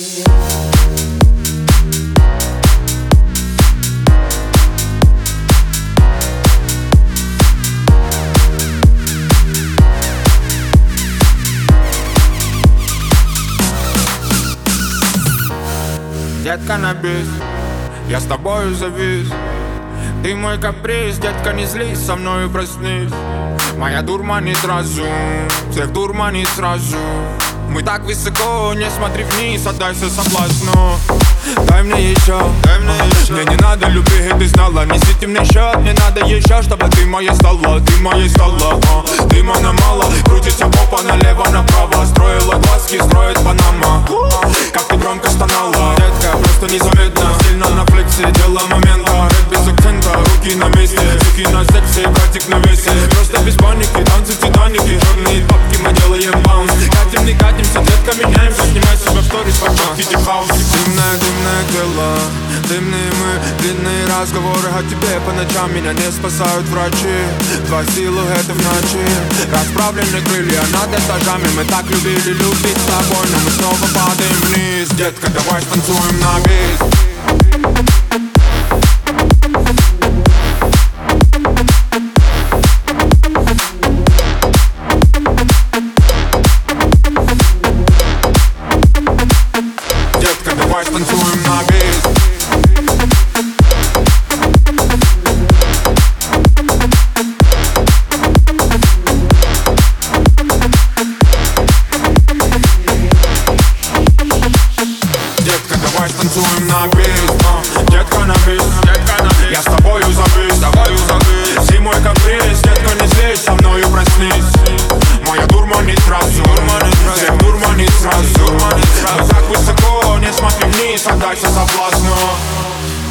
Детка на бис, я с тобою завис. Ты мой каприз, детка не злись, со мною проснись. Моя дурманит разум, всех дурманит сразу Мы так высоко, не смотри вниз, отдайся соблазну. Дай мне еще, дай мне еще Мне не надо любви, ты знала Несите мне счет, мне надо еще Чтобы ты моей стала, ты моей стала а, Ты моя мало, крутится попа налево-направо Строила руки на месте Руки на сексе, братик на весе. Просто без паники, танцы Титаники. Черные бабки, мы делаем баунс. Катим, не катимся, детка, меняемся. Снимай себя в сторис, в виде хаус дымное тело Дымные мы, длинные разговоры. О тебе По ночам меня не спасают врачи. Два силуэта в ночи. Расправлены крылья над этажами. Мы так любили любить с тобой Но мы снова падаем вниз. Детка, давай станцуем на бис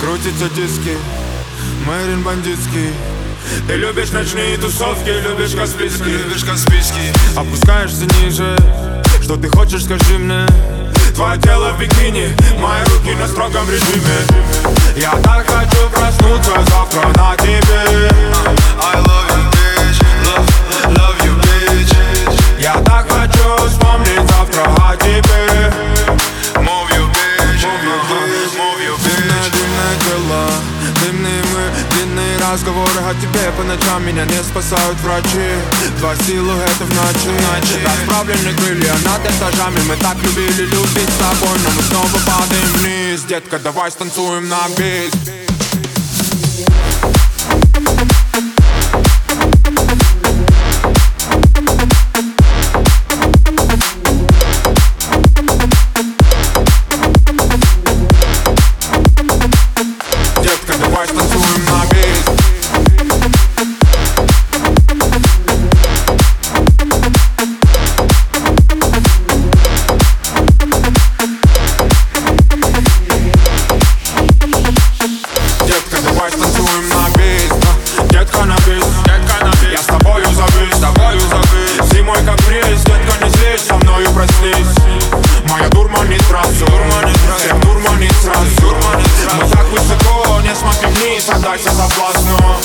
Крутятся диски, Мэрин бандитский. Ты любишь ночные тусовки, любишь Каспийский Любишь Каспийский Опускаешься ниже. Что ты хочешь, скажи мне? Твое тело в бикини Мои руки на строгом режиме. Я так хочу проснуться завтра на тебе тебе По ночам меня не спасают врачи. Два силуэта в ночи Расправлены крылья над этажами Мы так любили любить с тобой Но мы снова падаем вниз. Детка, давай станцуем на бис давай станцуем на бис а, Детка на бис, детка на бис Я с тобою завис, с тобою завис Зимой каприз, детка не злись Со мною проснись Моя дурманит сразу Всех дурманит сразу Мы так высоко, не смотри вниз Отдайся соблазну